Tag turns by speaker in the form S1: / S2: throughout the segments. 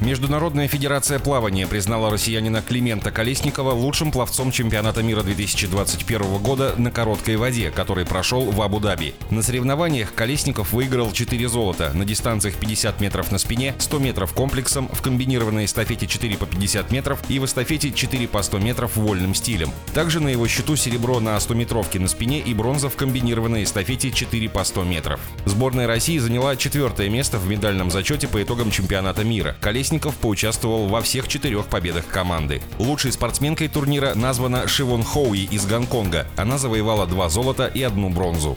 S1: Международная федерация плавания признала россиянина Климента Колесникова лучшим пловцом чемпионата мира 2021 года на короткой воде, который прошел в Абу-Даби. На соревнованиях Колесников выиграл 4 золота на дистанциях 50 метров на спине, 100 метров комплексом, в комбинированной эстафете 4 по 50 метров и в эстафете 4 по 100 метров вольным стилем. Также на его счету серебро на 100-метровке на спине и бронза в комбинированной эстафете 4 по 100 метров. Сборная России заняла четвертое место в медальном зачете по итогам чемпионата мира. Колесников Колесников поучаствовал во всех четырех победах команды. Лучшей спортсменкой турнира названа Шивон Хоуи из Гонконга. Она завоевала два золота и одну бронзу.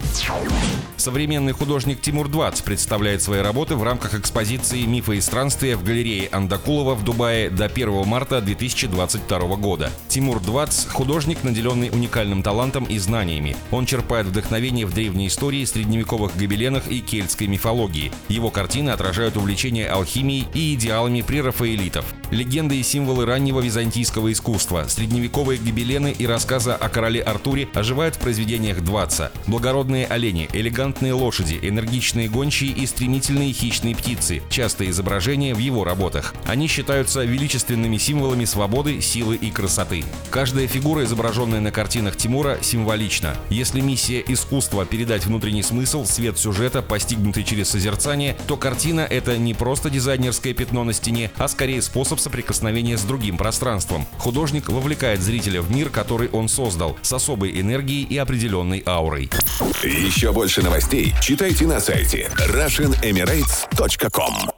S1: Современный художник Тимур Двац представляет свои работы в рамках экспозиции «Мифы и странствия» в галерее Андакулова в Дубае до 1 марта 2022 года. Тимур Двац – художник, наделенный уникальным талантом и знаниями. Он черпает вдохновение в древней истории, средневековых гобеленах и кельтской мифологии. Его картины отражают увлечение алхимией и идеалами прерафаэлитов. Легенды и символы раннего византийского искусства, средневековые гобелены и рассказы о короле Артуре оживают в произведениях Дваца. Благородные олени, элегантные лошади, энергичные гончие и стремительные хищные птицы – частые изображения в его работах. Они считаются величественными символами свободы, силы и красоты. Каждая фигура, изображенная на картинах Тимура, символична. Если миссия искусства – передать внутренний смысл, свет сюжета, постигнутый через созерцание, то картина – это не просто дизайнерское пятно на стене, стене, а скорее способ соприкосновения с другим пространством. Художник вовлекает зрителя в мир, который он создал, с особой энергией и определенной аурой.
S2: Еще больше новостей читайте на сайте RussianEmirates.com